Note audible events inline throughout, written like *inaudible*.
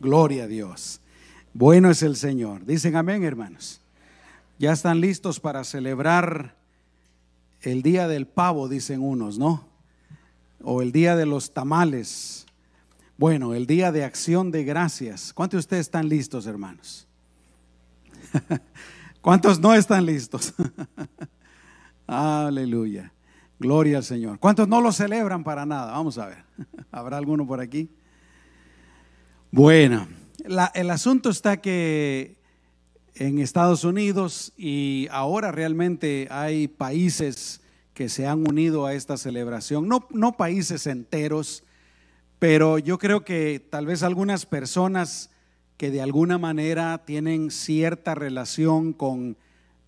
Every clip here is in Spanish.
Gloria a Dios. Bueno es el Señor. Dicen amén, hermanos. Ya están listos para celebrar el día del pavo, dicen unos, ¿no? O el día de los tamales. Bueno, el día de acción de gracias. ¿Cuántos de ustedes están listos, hermanos? *laughs* ¿Cuántos no están listos? *laughs* Aleluya. Gloria al Señor. ¿Cuántos no lo celebran para nada? Vamos a ver. *laughs* ¿Habrá alguno por aquí? Bueno, el asunto está que en Estados Unidos y ahora realmente hay países que se han unido a esta celebración, no, no países enteros, pero yo creo que tal vez algunas personas que de alguna manera tienen cierta relación con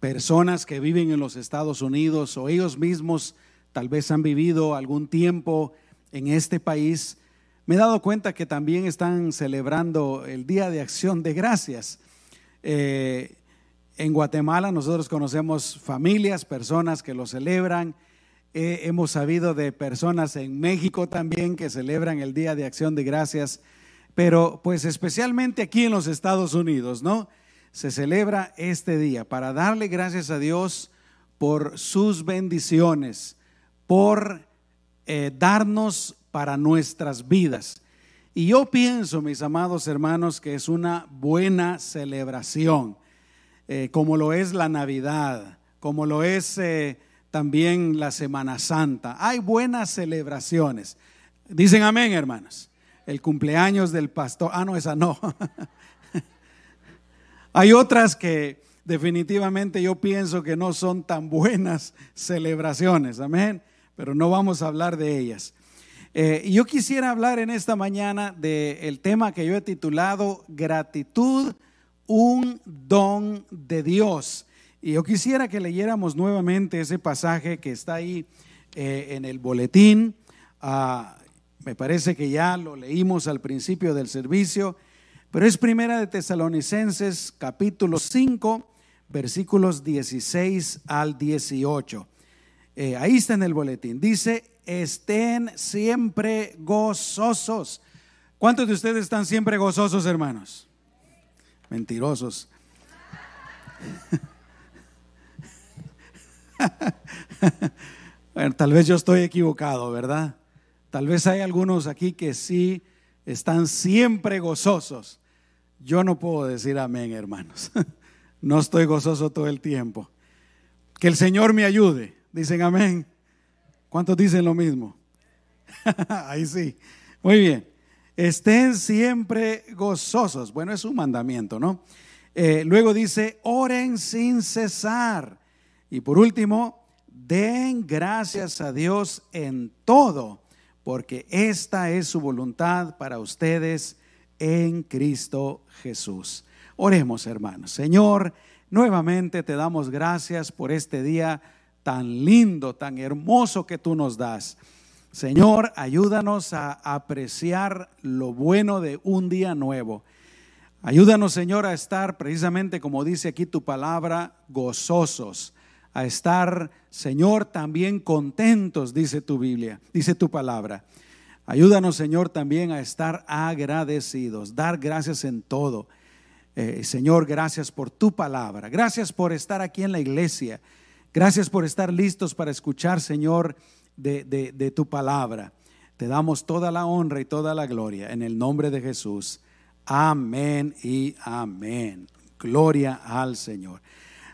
personas que viven en los Estados Unidos o ellos mismos tal vez han vivido algún tiempo en este país, me he dado cuenta que también están celebrando el Día de Acción de Gracias. Eh, en Guatemala nosotros conocemos familias, personas que lo celebran. Eh, hemos sabido de personas en México también que celebran el Día de Acción de Gracias, pero pues especialmente aquí en los Estados Unidos, ¿no? Se celebra este día para darle gracias a Dios por sus bendiciones, por eh, darnos para nuestras vidas. Y yo pienso, mis amados hermanos, que es una buena celebración, eh, como lo es la Navidad, como lo es eh, también la Semana Santa. Hay buenas celebraciones. Dicen amén, hermanos. El cumpleaños del pastor. Ah, no, esa no. *laughs* Hay otras que definitivamente yo pienso que no son tan buenas celebraciones. Amén pero no vamos a hablar de ellas. Eh, yo quisiera hablar en esta mañana del tema que yo he titulado Gratitud, un don de Dios. Y yo quisiera que leyéramos nuevamente ese pasaje que está ahí eh, en el boletín. Ah, me parece que ya lo leímos al principio del servicio, pero es primera de Tesalonicenses capítulo 5, versículos 16 al 18. Eh, ahí está en el boletín. Dice, estén siempre gozosos. ¿Cuántos de ustedes están siempre gozosos, hermanos? Mentirosos. *laughs* bueno, tal vez yo estoy equivocado, ¿verdad? Tal vez hay algunos aquí que sí están siempre gozosos. Yo no puedo decir amén, hermanos. *laughs* No estoy gozoso todo el tiempo. Que el Señor me ayude. Dicen amén. ¿Cuántos dicen lo mismo? *laughs* Ahí sí. Muy bien. Estén siempre gozosos. Bueno, es un mandamiento, ¿no? Eh, luego dice, oren sin cesar. Y por último, den gracias a Dios en todo, porque esta es su voluntad para ustedes en Cristo Jesús. Oremos, hermanos. Señor, nuevamente te damos gracias por este día tan lindo, tan hermoso que tú nos das. Señor, ayúdanos a apreciar lo bueno de un día nuevo. Ayúdanos, Señor, a estar precisamente como dice aquí tu palabra, gozosos, a estar, Señor, también contentos, dice tu Biblia, dice tu palabra. Ayúdanos, Señor, también a estar agradecidos, dar gracias en todo. Eh, Señor, gracias por tu palabra. Gracias por estar aquí en la iglesia. Gracias por estar listos para escuchar, Señor, de, tu palabra. Te damos toda la honra y toda la gloria en el nombre de Jesús. Amén y amén. Gloria al Señor.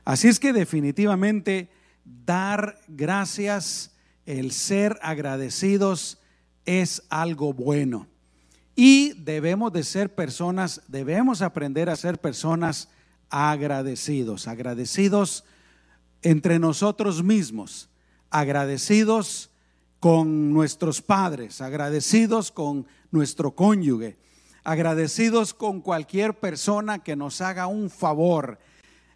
Así es que definitivamente dar gracias, el ser agradecidos es algo bueno. Y debemos de ser personas, debemos aprender a ser personas agradecidos, agradecidos entre nosotros mismos, agradecidos con nuestros padres, agradecidos con nuestro cónyuge, agradecidos con cualquier persona que nos haga un favor.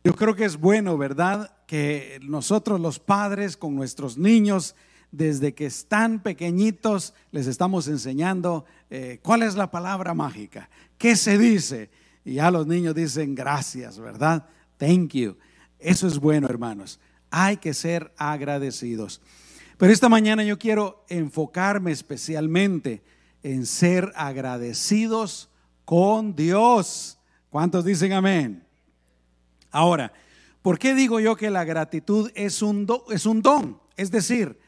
Yo creo que es bueno, ¿verdad? Que nosotros los padres con nuestros niños, desde que están pequeñitos, les estamos enseñando eh, cuál es la palabra mágica, qué se dice. Y ya los niños dicen gracias, ¿verdad? Thank you. Eso es bueno, hermanos. Hay que ser agradecidos. Pero esta mañana yo quiero enfocarme especialmente en ser agradecidos con Dios. ¿Cuántos dicen amén? Ahora, ¿por qué digo yo que la gratitud es un, es un don? Es decir,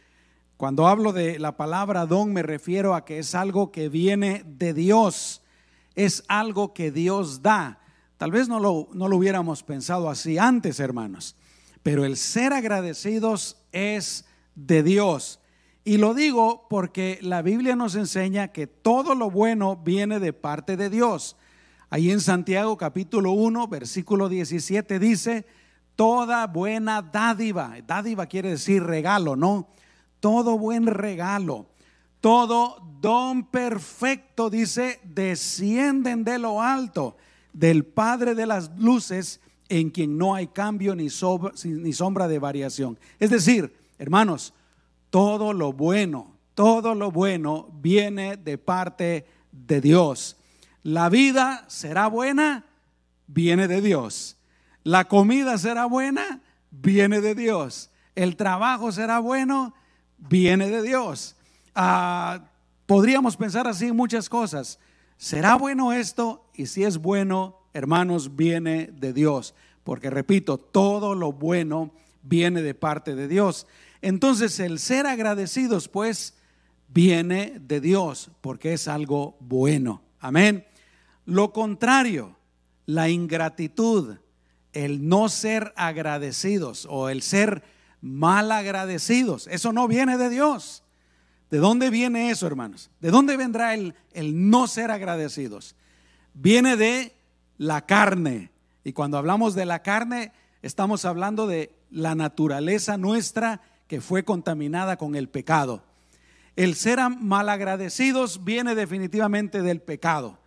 cuando hablo de la palabra don me refiero a que es algo que viene de Dios, es algo que Dios da. Tal vez no lo, no lo hubiéramos pensado así antes, hermanos, pero el ser agradecidos es de Dios. Y lo digo porque la Biblia nos enseña que todo lo bueno viene de parte de Dios. Ahí en Santiago capítulo 1, versículo 17 dice, toda buena dádiva, dádiva quiere decir regalo, ¿no? Todo buen regalo, todo don perfecto, dice, descienden de lo alto, del Padre de las luces, en quien no hay cambio ni, sombra de variación. Es decir, hermanos, todo lo bueno, todo lo bueno viene de parte de Dios. La vida será buena, viene de Dios. La comida será buena, viene de Dios. El trabajo será bueno, viene de Dios. Ah, podríamos pensar así muchas cosas. ¿Será bueno esto? Y si es bueno, hermanos, viene de Dios. Porque repito, todo lo bueno viene de parte de Dios. Entonces el ser agradecidos pues viene de Dios porque es algo bueno. Amén. Lo contrario, la ingratitud, el no ser agradecidos o el ser mal agradecidos, eso no viene de Dios. ¿De dónde viene eso, hermanos? ¿De dónde vendrá el, el no ser agradecidos? Viene de la carne. Y cuando hablamos de la carne, estamos hablando de la naturaleza nuestra que fue contaminada con el pecado. El ser malagradecidos viene definitivamente del pecado.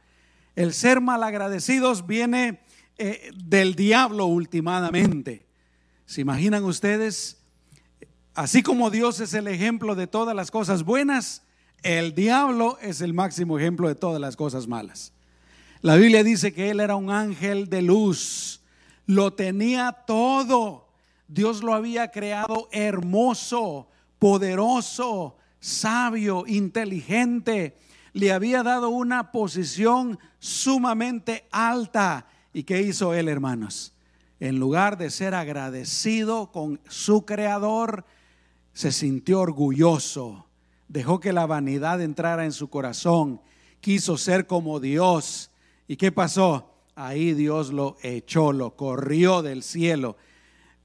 El ser malagradecidos viene eh, del diablo últimamente. ¿Se imaginan ustedes? Así como Dios es el ejemplo de todas las cosas buenas, el diablo es el máximo ejemplo de todas las cosas malas. La Biblia dice que él era un ángel de luz, lo tenía todo Dios lo había creado hermoso, poderoso, sabio, inteligente. Le había dado una posición sumamente alta. ¿Y qué hizo él, hermanos? En lugar de ser agradecido con su creador, se sintió orgulloso. Dejó que la vanidad entrara en su corazón. Quiso ser como Dios. ¿Y qué pasó? Ahí Dios lo echó, lo corrió del cielo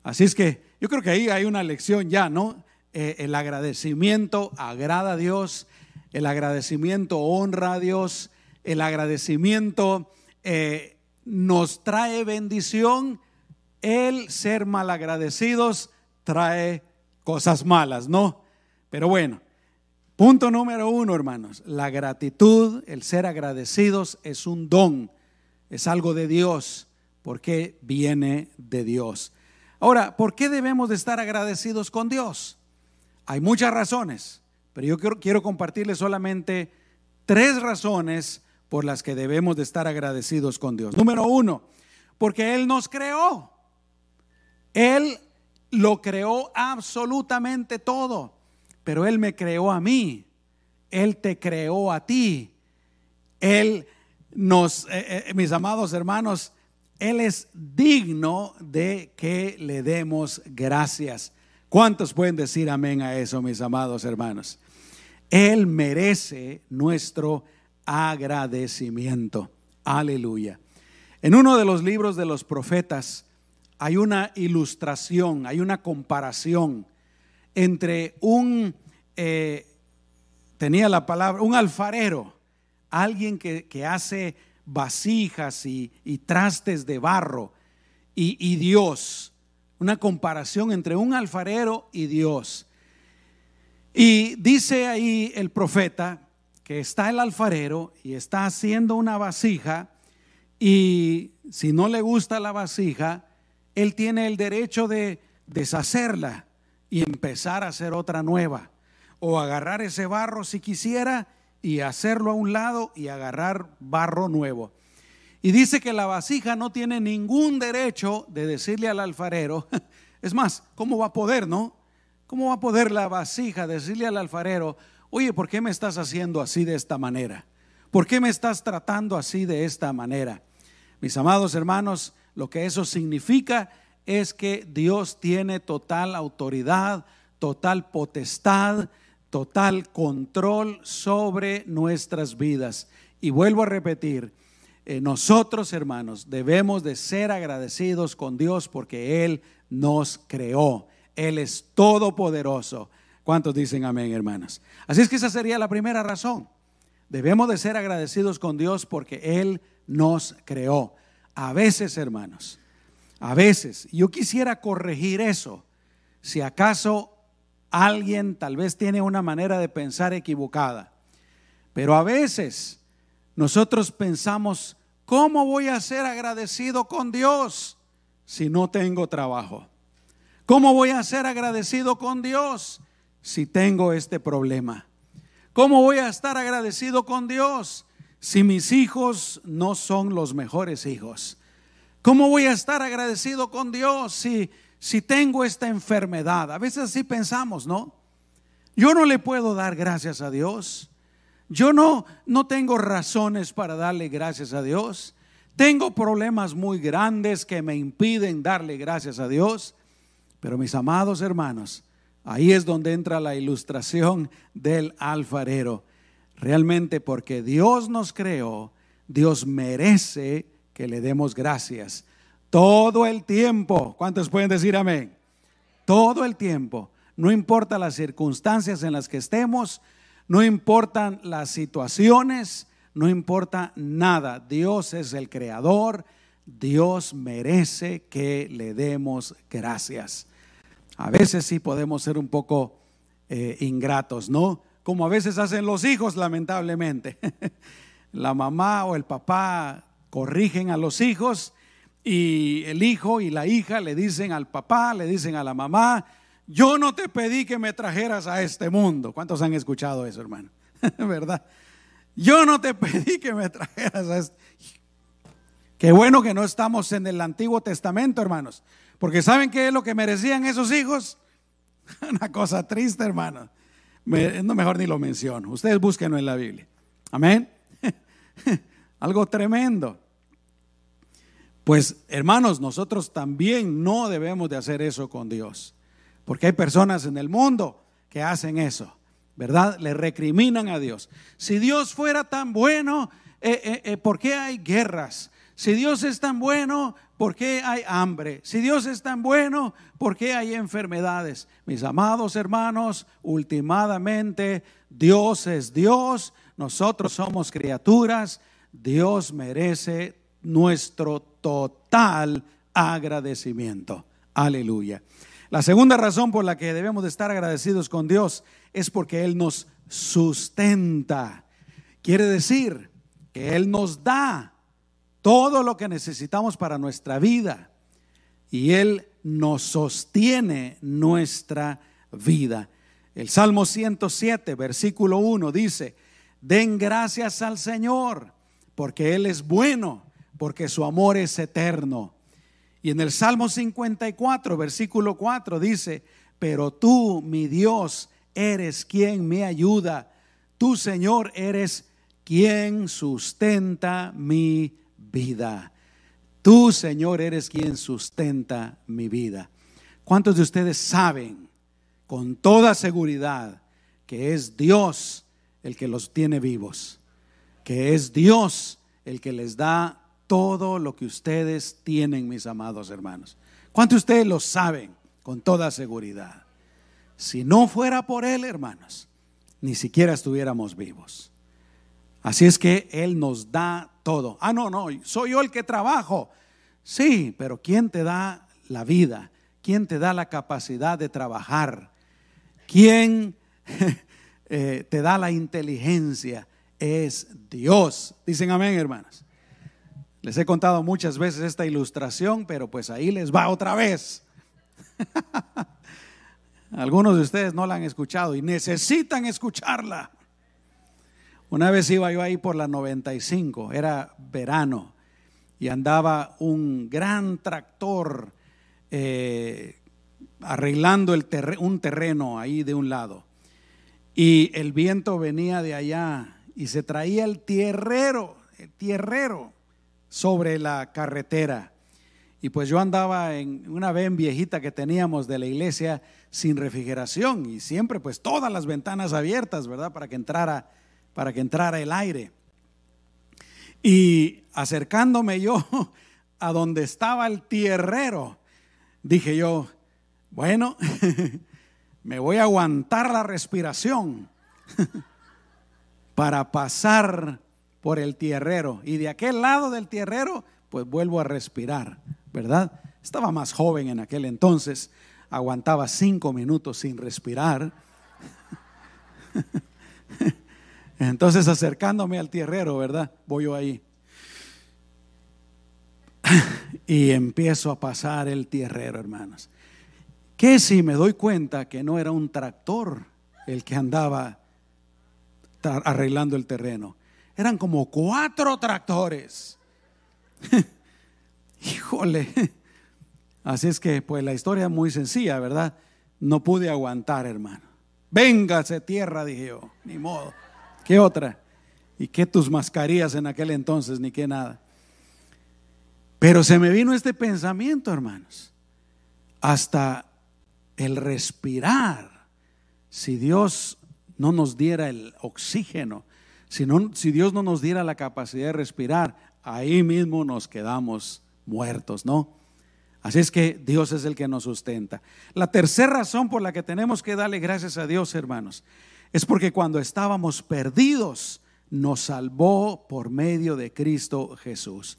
Así es que yo creo que ahí hay una lección ya, ¿no? Eh, el agradecimiento agrada a Dios, el agradecimiento honra a Dios, el agradecimiento eh, nos trae bendición, el ser malagradecidos trae cosas malas, ¿no? Pero bueno, punto número uno, hermanos, la gratitud, el ser agradecidos es un don, es algo de Dios, porque viene de Dios. Ahora, ¿por qué debemos de estar agradecidos con Dios? Hay muchas razones, pero yo quiero, compartirles solamente tres razones por las que debemos de estar agradecidos con Dios. Número uno, porque Él nos creó. Él lo creó absolutamente todo, pero Él me creó a mí. Él te creó a ti. Él nos, eh, eh, mis amados hermanos, él es digno de que le demos gracias. ¿Cuántos pueden decir amén a eso, mis amados hermanos? Él merece nuestro agradecimiento. Aleluya. En uno de los libros de los profetas hay una ilustración, hay una comparación entre un, eh, tenía la palabra, un alfarero, alguien que, que hace vasijas y, trastes de barro y, Dios. Una comparación entre un alfarero y Dios. Y dice ahí el profeta que está el alfarero y está haciendo una vasija y si no le gusta la vasija, él tiene el derecho de deshacerla y empezar a hacer otra nueva. O agarrar ese barro si quisiera y hacerlo a un lado y agarrar barro nuevo. Y dice que la vasija no tiene ningún derecho de decirle al alfarero, *laughs* es más, ¿cómo va a poder, no? ¿Cómo va a poder la vasija decirle al alfarero, oye, ¿por qué me estás haciendo así de esta manera? ¿Por qué me estás tratando así de esta manera? Mis amados hermanos, lo que eso significa es que Dios tiene total autoridad, total potestad, total control sobre nuestras vidas. Y vuelvo a repetir, eh, nosotros hermanos debemos de ser agradecidos con Dios porque Él nos creó. Él es todopoderoso. ¿Cuántos dicen amén, hermanas? Así es que esa sería la primera razón. Debemos de ser agradecidos con Dios porque Él nos creó. A veces, hermanos, a veces, yo quisiera corregir eso. Si acaso alguien tal vez tiene una manera de pensar equivocada, pero a veces nosotros pensamos, ¿cómo voy a ser agradecido con Dios si no tengo trabajo? ¿Cómo voy a ser agradecido con Dios si tengo este problema? ¿Cómo voy a estar agradecido con Dios si mis hijos no son los mejores hijos? ¿Cómo voy a estar agradecido con Dios si, si tengo esta enfermedad? A veces así pensamos, ¿no? Yo no le puedo dar gracias a Dios. Yo no, no tengo razones para darle gracias a Dios. Tengo problemas muy grandes que me impiden darle gracias a Dios. Pero mis amados hermanos, ahí es donde entra la ilustración del alfarero. Realmente porque Dios nos creó, Dios merece que le demos gracias. Todo el tiempo. ¿Cuántos pueden decir amén? Todo el tiempo. No importa las circunstancias en las que estemos, no importan las situaciones, no importa nada. Dios es el creador. Dios merece que le demos gracias. A veces sí podemos ser un poco eh, ingratos, ¿no? Como a veces hacen los hijos, lamentablemente. *laughs* La mamá o el papá corrigen a los hijos y el hijo y la hija le dicen al papá, le dicen a la mamá, yo no te pedí que me trajeras a este mundo. ¿Cuántos han escuchado eso, hermano? *laughs* ¿Verdad? Yo no te pedí que me trajeras a este. Qué bueno que no estamos en el Antiguo Testamento, hermanos. Porque ¿saben qué es lo que merecían esos hijos? *laughs* Una cosa triste, hermano. No mejor ni lo menciono. Ustedes búsquenlo en la Biblia. Amén. *laughs* Algo tremendo. Pues hermanos, nosotros también no debemos de hacer eso con Dios. Porque hay personas en el mundo que hacen eso, ¿verdad? Le recriminan a Dios. Si Dios fuera tan bueno, eh, eh, eh, ¿por qué hay guerras? Si Dios es tan bueno, ¿por qué hay hambre? Si Dios es tan bueno, ¿por qué hay enfermedades? Mis amados hermanos, últimamente Dios es Dios, nosotros somos criaturas, Dios merece nuestro total agradecimiento. Aleluya. La segunda razón por la que debemos de estar agradecidos con Dios es porque Él nos sustenta. Quiere decir que Él nos da todo lo que necesitamos para nuestra vida y Él nos sostiene nuestra vida. El Salmo 107, versículo 1 dice, den gracias al Señor porque Él es bueno, porque su amor es eterno. Y en el Salmo 54, versículo 4 dice, pero tú, mi Dios, eres quien me ayuda. Tú, Señor, eres quien sustenta mi vida. Tú, Señor, eres quien sustenta mi vida. ¿Cuántos de ustedes saben con toda seguridad que es Dios el que los tiene vivos? Que es Dios el que les da todo lo que ustedes tienen, mis amados hermanos. ¿Cuántos de ustedes lo saben con toda seguridad? Si no fuera por Él, hermanos, ni siquiera estuviéramos vivos. Así es que Él nos da todo. Ah, no, no, soy yo el que trabajo. Sí, pero ¿quién te da la vida? ¿Quién te da la capacidad de trabajar? ¿Quién *laughs* eh, te da la inteligencia? Es Dios. Dicen amén, hermanos. Les he contado muchas veces esta ilustración, pero pues ahí les va otra vez. *laughs* Algunos de ustedes no la han escuchado y necesitan escucharla. Una vez iba yo ahí por la 95, era verano, y andaba un gran tractor eh, arreglando un terreno ahí de un lado. Y el viento venía de allá y se traía el tierrero, el tierrero sobre la carretera. Y pues yo andaba en una ven viejita que teníamos de la iglesia sin refrigeración y siempre pues todas las ventanas abiertas, ¿verdad? Para que entrara para que entrara el aire. Y acercándome yo *laughs* a donde estaba el tierrero, dije yo, bueno, *laughs* me voy a aguantar la respiración *laughs* para pasar por el tierrero. Y de aquel lado del tierrero, pues vuelvo a respirar, ¿verdad? Estaba más joven en aquel entonces, aguantaba cinco minutos sin respirar. Entonces acercándome al tierrero, ¿verdad? Voy yo ahí. *laughs* Y empiezo a pasar el tierrero, hermanos. Que si me doy cuenta que no era un tractor el que andaba arreglando el terreno. Eran como cuatro tractores. *laughs* Híjole. Así es que, pues la historia es muy sencilla, ¿verdad? No pude aguantar, hermano. Véngase tierra, dije yo. Ni modo. ¿Qué otra? ¿Y qué tus mascarillas en aquel entonces? Ni qué nada. Pero se me vino este pensamiento, hermanos. Hasta el respirar. Si Dios no nos diera el oxígeno, si, si Dios no nos diera la capacidad de respirar, ahí mismo nos quedamos muertos, ¿no? Así es que Dios es el que nos sustenta. La tercera razón por la que tenemos que darle gracias a Dios, hermanos, es porque cuando estábamos perdidos, nos salvó por medio de Cristo Jesús.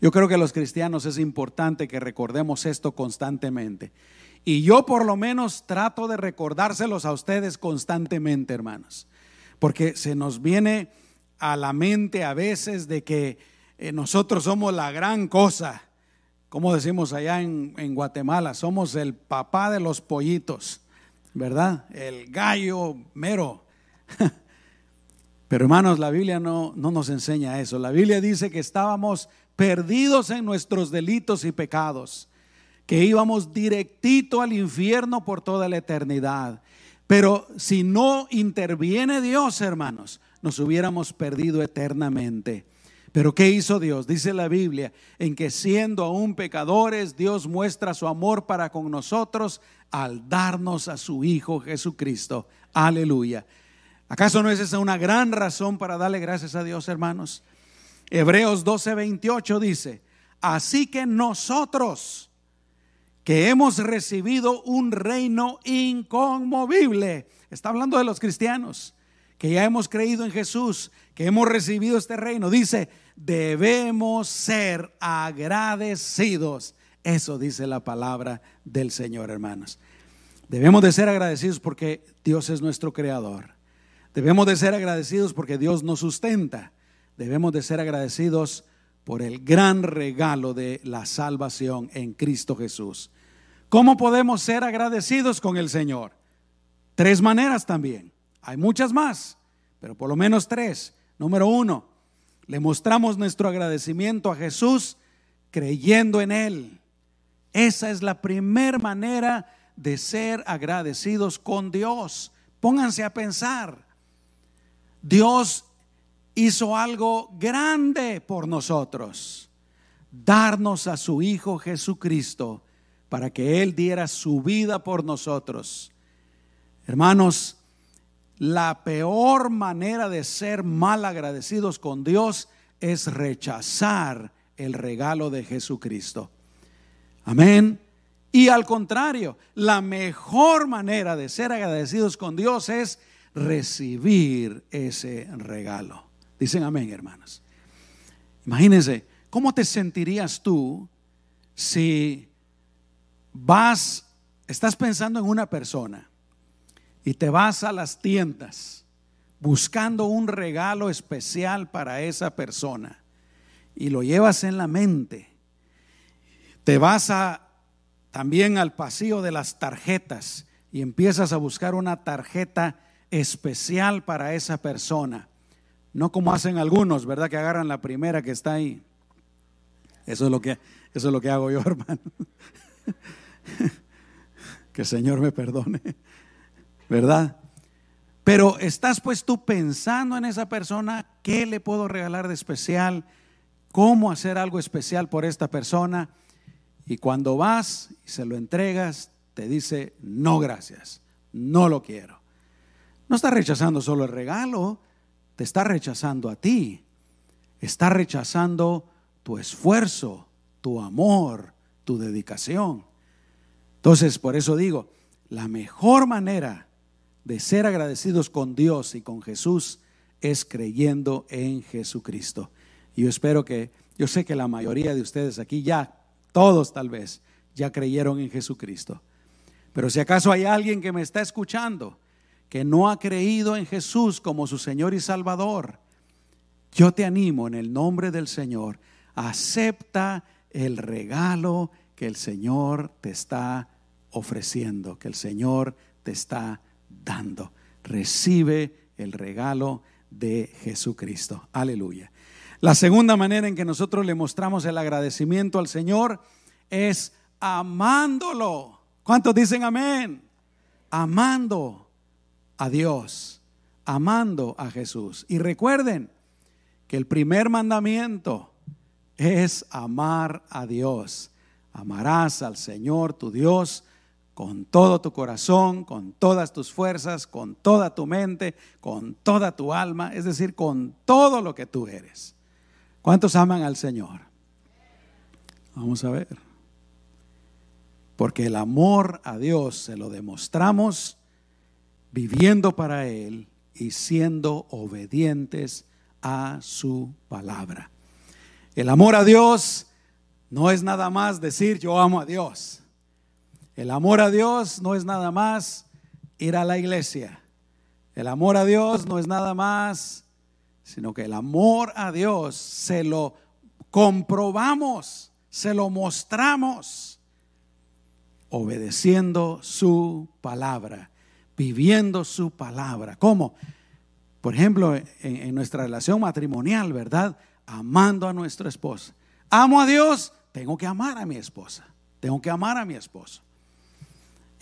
Yo creo que los cristianos es importante que recordemos esto constantemente. Y yo por lo menos trato de recordárselos a ustedes constantemente, hermanos. Porque se nos viene a la mente a veces de que eh, nosotros somos la gran cosa. Como decimos allá en, en Guatemala, somos el papá de los pollitos. ¿Verdad? El gallo mero. *laughs* Pero hermanos, la Biblia no, no nos enseña eso. La Biblia dice que estábamos perdidos en nuestros delitos y pecados, que íbamos directito al infierno por toda la eternidad. Pero si no interviene Dios, hermanos, nos hubiéramos perdido eternamente. Pero ¿qué hizo Dios? Dice la Biblia, en que siendo aún pecadores, Dios muestra su amor para con nosotros al darnos a su Hijo Jesucristo. Aleluya. ¿Acaso no es esa una gran razón para darle gracias a Dios, hermanos? Hebreos 12:28 dice, así que nosotros que hemos recibido un reino inconmovible, está hablando de los cristianos, que ya hemos creído en Jesús, que hemos recibido este reino, dice, debemos ser agradecidos. Eso dice la palabra del Señor, hermanos. Debemos de ser agradecidos porque Dios es nuestro creador. Debemos de ser agradecidos porque Dios nos sustenta. Debemos de ser agradecidos por el gran regalo de la salvación en Cristo Jesús. ¿Cómo podemos ser agradecidos con el Señor? Tres maneras también. Hay muchas más, pero por lo menos tres. Número uno, le mostramos nuestro agradecimiento a Jesús creyendo en Él. Esa es la primera manera de ser agradecidos con Dios. Pónganse a pensar. Dios hizo algo grande por nosotros. Darnos a su Hijo Jesucristo para que Él diera su vida por nosotros. Hermanos, la peor manera de ser mal agradecidos con Dios es rechazar el regalo de Jesucristo. Amén. Y al contrario, la mejor manera de ser agradecidos con Dios es recibir ese regalo. Dicen amén, hermanos. Imagínense, ¿cómo te sentirías tú si vas, estás pensando en una persona? Y te vas a las tiendas buscando un regalo especial para esa persona y lo llevas en la mente. Te vas también al pasillo de las tarjetas y empiezas a buscar una tarjeta especial para esa persona. No como hacen algunos, ¿verdad? Que agarran la primera que está ahí. Eso es lo que, eso es lo que hago yo, *laughs* hermano. que el Señor me perdone. ¿Verdad? Pero estás pues tú pensando en esa persona, ¿qué le puedo regalar de especial? ¿Cómo hacer algo especial por esta persona? Y cuando vas y se lo entregas, te dice, no gracias, no lo quiero. No está rechazando solo el regalo, te está rechazando a ti. Está rechazando tu esfuerzo, tu amor, tu dedicación. Entonces, por eso digo, la mejor manera de ser agradecidos con Dios y con Jesús es creyendo en Jesucristo. Y yo espero que, yo sé que la mayoría de ustedes aquí ya, todos tal vez, ya creyeron en Jesucristo. Pero si acaso hay alguien que me está escuchando que no ha creído en Jesús como su Señor y Salvador, yo te animo en el nombre del Señor, acepta el regalo que el Señor te está ofreciendo, que el Señor te está dando. Recibe el regalo de Jesucristo. Aleluya. La segunda manera en que nosotros le mostramos el agradecimiento al Señor es amándolo. ¿Cuántos dicen amén? Amando a Dios, amando a Jesús. Y recuerden que el primer mandamiento es amar a Dios. Amarás al Señor tu Dios con todo tu corazón, con todas tus fuerzas, con toda tu mente, con toda tu alma, es decir, con todo lo que tú eres. ¿Cuántos aman al Señor? Vamos a ver. Porque el amor a Dios se lo demostramos viviendo para Él y siendo obedientes a su palabra. El amor a Dios no es nada más decir yo amo a Dios. El amor a Dios no es nada más ir a la iglesia. El amor a Dios no es nada más, sino que el amor a Dios se lo comprobamos, se lo mostramos, obedeciendo su palabra, viviendo su palabra. ¿Cómo? Por ejemplo, en, nuestra relación matrimonial, ¿verdad? Amando a nuestra esposa. Amo a Dios, tengo que amar a mi esposa, tengo que amar a mi esposo.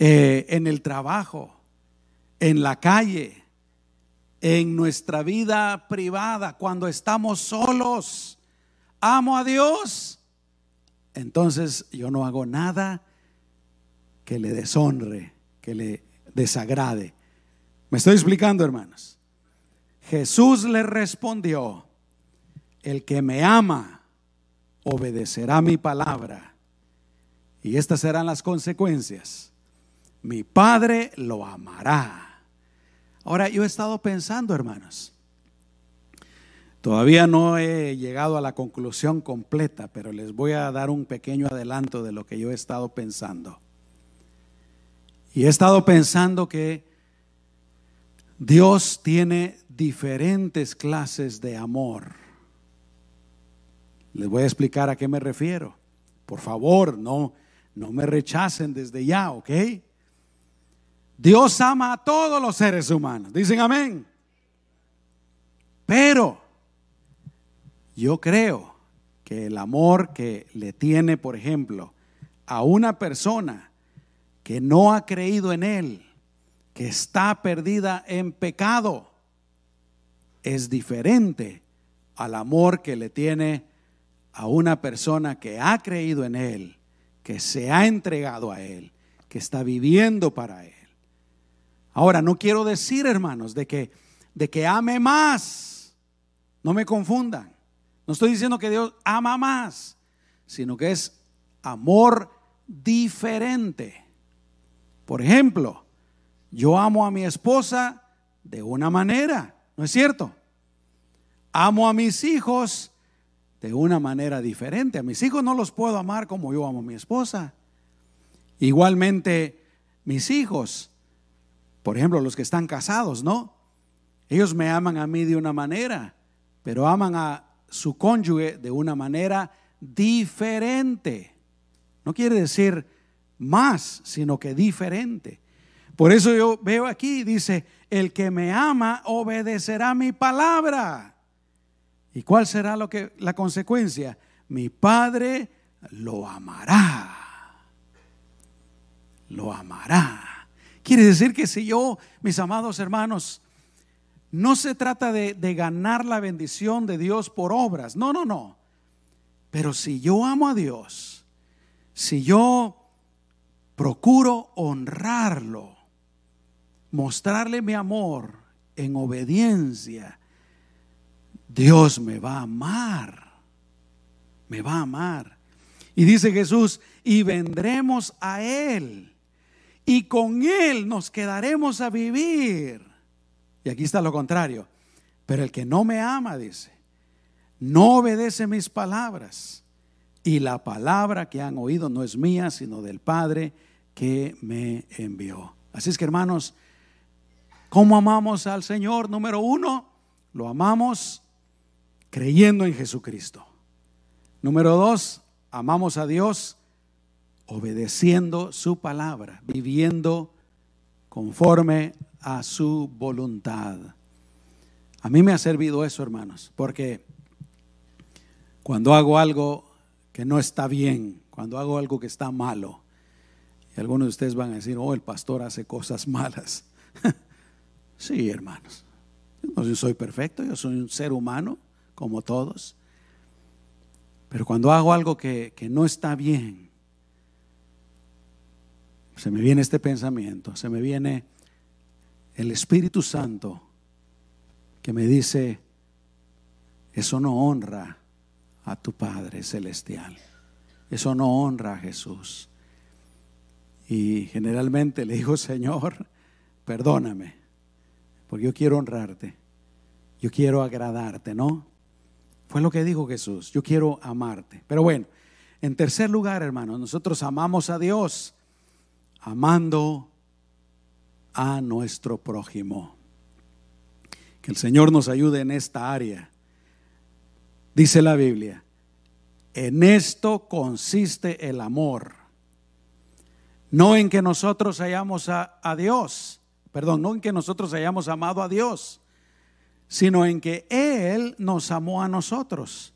Eh, en el trabajo, en la calle, en nuestra vida privada, cuando estamos solos. Amo a Dios. Entonces yo no hago nada que le deshonre, que le desagrade. ¿Me estoy explicando, hermanos? Jesús le respondió, el que me ama obedecerá mi palabra. Y estas serán las consecuencias mi Padre lo amará. Ahora, yo he estado pensando, hermanos, todavía no he llegado a la conclusión completa, pero les voy a dar un pequeño adelanto de lo que yo he estado pensando. Y he estado pensando que Dios tiene diferentes clases de amor. Les voy a explicar a qué me refiero. Por favor, no, no me rechacen desde ya, ¿ok? Dios ama a todos los seres humanos. Dicen amén. Pero yo creo que el amor que le tiene, por ejemplo, a una persona que no ha creído en Él, que está perdida en pecado, es diferente al amor que le tiene a una persona que ha creído en Él, que se ha entregado a Él, que está viviendo para Él. Ahora, no quiero decir, hermanos, de que, de que ame más. No me confundan. No estoy diciendo que Dios ama más, sino que es amor diferente. Por ejemplo, yo amo a mi esposa de una manera, ¿no es cierto? Amo a mis hijos de una manera diferente. A mis hijos no los puedo amar como yo amo a mi esposa. Igualmente, mis hijos por ejemplo, los que están casados, ¿no? Ellos me aman a mí de una manera, pero aman a su cónyuge de una manera diferente. No quiere decir más, sino que diferente. Por eso yo veo aquí, dice, el que me ama obedecerá mi palabra. ¿Y cuál será lo que, la consecuencia? Mi Padre lo amará. Lo amará. Quiere decir que si yo, mis amados hermanos, no se trata de, de ganar la bendición de Dios por obras. No, no, no. Pero si yo amo a Dios, si yo procuro honrarlo, mostrarle mi amor en obediencia, Dios me va a amar. Me va a amar. Y dice Jesús, y vendremos a Él. Y con Él nos quedaremos a vivir. Y aquí está lo contrario. Pero el que no me ama, dice, no obedece mis palabras. Y la palabra que han oído no es mía, sino del Padre que me envió. Así es que hermanos, ¿cómo amamos al Señor? Número uno, lo amamos creyendo en Jesucristo. Número dos, amamos a Dios obedeciendo su palabra, viviendo conforme a su voluntad. A mí me ha servido eso, hermanos, porque cuando hago algo que no está bien, cuando hago algo que está malo, y algunos de ustedes van a decir, oh, el pastor hace cosas malas. *laughs* sí, hermanos, yo no soy perfecto, yo soy un ser humano como todos. Pero cuando hago algo que, que no está bien, se me viene este pensamiento, se me viene el Espíritu Santo que me dice, eso no honra a tu Padre Celestial, eso no honra a Jesús. Y generalmente le digo, Señor, perdóname, porque yo quiero honrarte, yo quiero agradarte, ¿no? Fue lo que dijo Jesús, yo quiero amarte. Pero bueno, en tercer lugar, hermanos, nosotros amamos a Dios amando a nuestro prójimo. Que el Señor nos ayude en esta área. Dice la Biblia, en esto consiste el amor. No en que nosotros hayamos a, Dios, perdón, no en que nosotros hayamos amado a Dios, sino en que Él nos amó a nosotros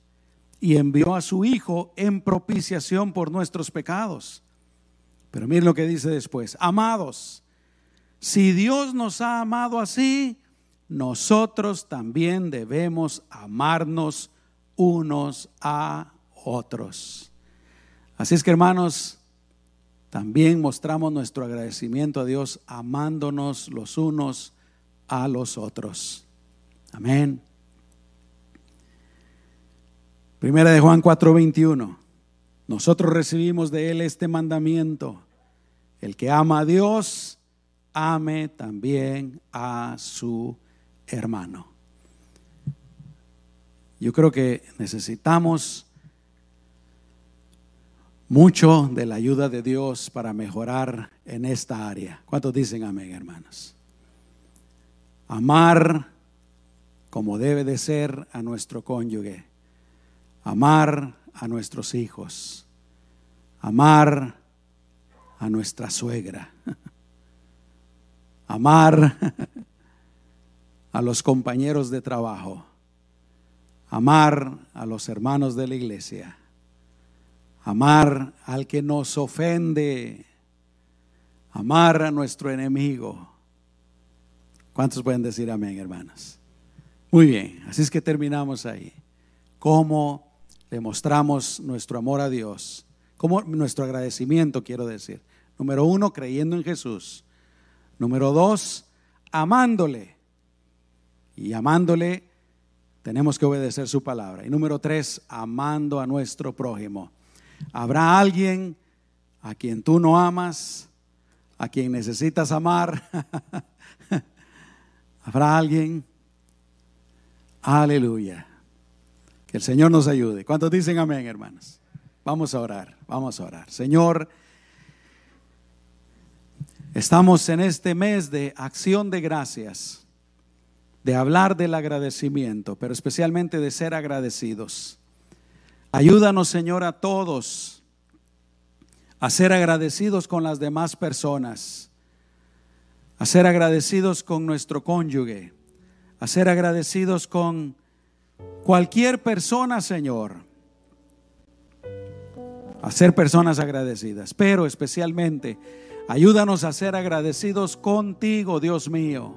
y envió a su Hijo en propiciación por nuestros pecados. Pero miren lo que dice después, amados, si Dios nos ha amado así, nosotros también debemos amarnos unos a otros. Así es que hermanos, también mostramos nuestro agradecimiento a Dios amándonos los unos a los otros. Amén. Primera de Juan 4:21. Nosotros recibimos de Él este mandamiento. El que ama a Dios, ame también a su hermano. Yo creo que necesitamos mucho de la ayuda de Dios para mejorar en esta área. ¿Cuántos dicen amén, hermanos? Amar como debe de ser a nuestro cónyuge. Amar a nuestros hijos. Amar a nuestra suegra. *laughs* amar a los compañeros de trabajo, amar a los hermanos de la iglesia, amar al que nos ofende, amar a nuestro enemigo. ¿Cuántos pueden decir amén, hermanas? Muy bien, así es que terminamos ahí. ¿Cómo demostramos nuestro amor a Dios? ¿Cómo nuestro agradecimiento, quiero decir? Número uno, creyendo en Jesús. Número dos, amándole. Y amándole tenemos que obedecer su palabra. Y número tres, amando a nuestro prójimo. ¿Habrá alguien a quien tú no amas, a quien necesitas amar? *laughs* ¿Habrá alguien? Aleluya. Que el Señor nos ayude. ¿Cuántos dicen amén, hermanos? Vamos a orar, vamos a orar. Señor, Estamos en este mes de acción de gracias, de hablar del agradecimiento, pero especialmente de ser agradecidos. Ayúdanos, Señor, a todos a ser agradecidos con las demás personas, a ser agradecidos con nuestro cónyuge, a ser agradecidos con cualquier persona, Señor, a ser personas agradecidas, pero especialmente Ayúdanos a ser agradecidos contigo, Dios mío.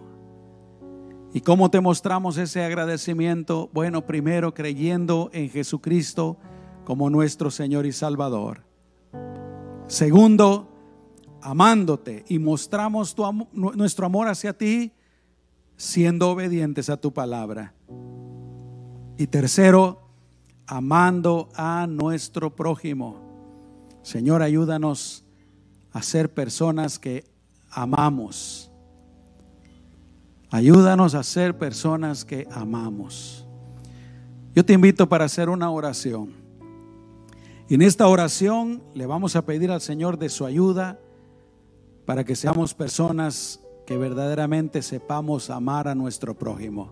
¿Y cómo te mostramos ese agradecimiento? Bueno, primero creyendo en Jesucristo como nuestro Señor y Salvador. Segundo, amándote y mostramos nuestro amor hacia ti siendo obedientes a tu palabra. Y tercero, amando a nuestro prójimo. Señor, ayúdanos a ser personas que amamos. Ayúdanos a ser personas que amamos. Yo te invito para hacer una oración. Y en esta oración le vamos a pedir al Señor de su ayuda para que seamos personas que verdaderamente sepamos amar a nuestro prójimo.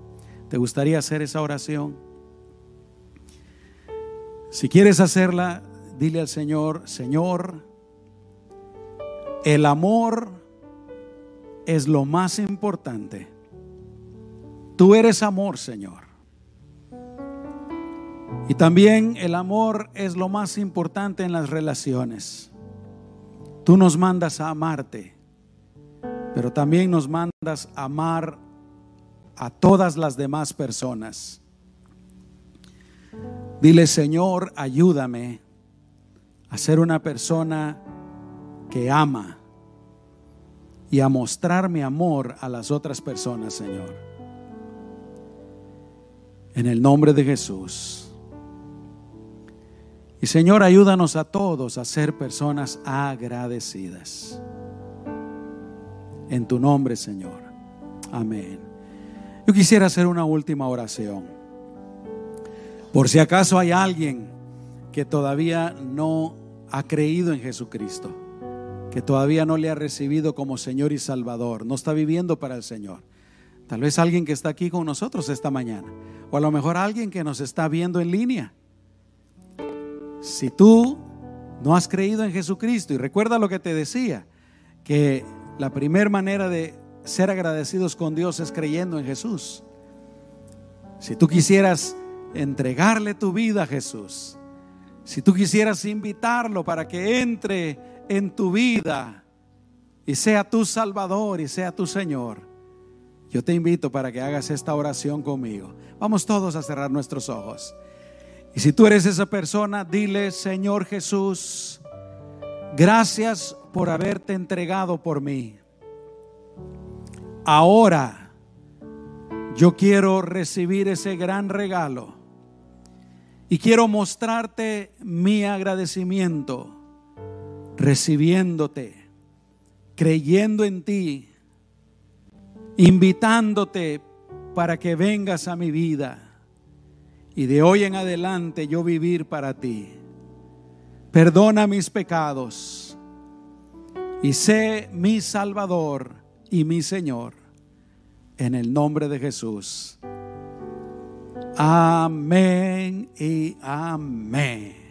¿Te gustaría hacer esa oración? Si quieres hacerla, dile al Señor, Señor, el amor es lo más importante. Tú eres amor, Señor. Y también el amor es lo más importante en las relaciones. Tú nos mandas a amarte, pero también nos mandas a amar a todas las demás personas. Dile, Señor, ayúdame a ser una persona que ama y a mostrar mi amor a las otras personas, Señor. En el nombre de Jesús. Y Señor, ayúdanos a todos a ser personas agradecidas. En tu nombre, Señor. Amén. Yo quisiera hacer una última oración. Por si acaso hay alguien que todavía no ha creído en Jesucristo, que todavía no le ha recibido como Señor y Salvador, no está viviendo para el Señor. Tal vez alguien que está aquí con nosotros esta mañana, o a lo mejor alguien que nos está viendo en línea si tú no has creído en Jesucristo, y recuerda lo que te decía, que la primera manera de ser agradecidos con Dios es creyendo en Jesús. Si tú quisieras entregarle tu vida a Jesús, si tú quisieras invitarlo para que entre en tu vida y sea tu Salvador y sea tu Señor, yo te invito para que hagas esta oración conmigo. Vamos todos a cerrar nuestros ojos. Y si tú eres esa persona, dile, Señor Jesús, gracias por haberte entregado por mí. Ahora yo quiero recibir ese gran regalo y quiero mostrarte mi agradecimiento, recibiéndote, creyendo en ti, invitándote para que vengas a mi vida y de hoy en adelante yo vivir para ti. Perdona mis pecados y sé mi Salvador y mi Señor. En el nombre de Jesús. Amén y amén.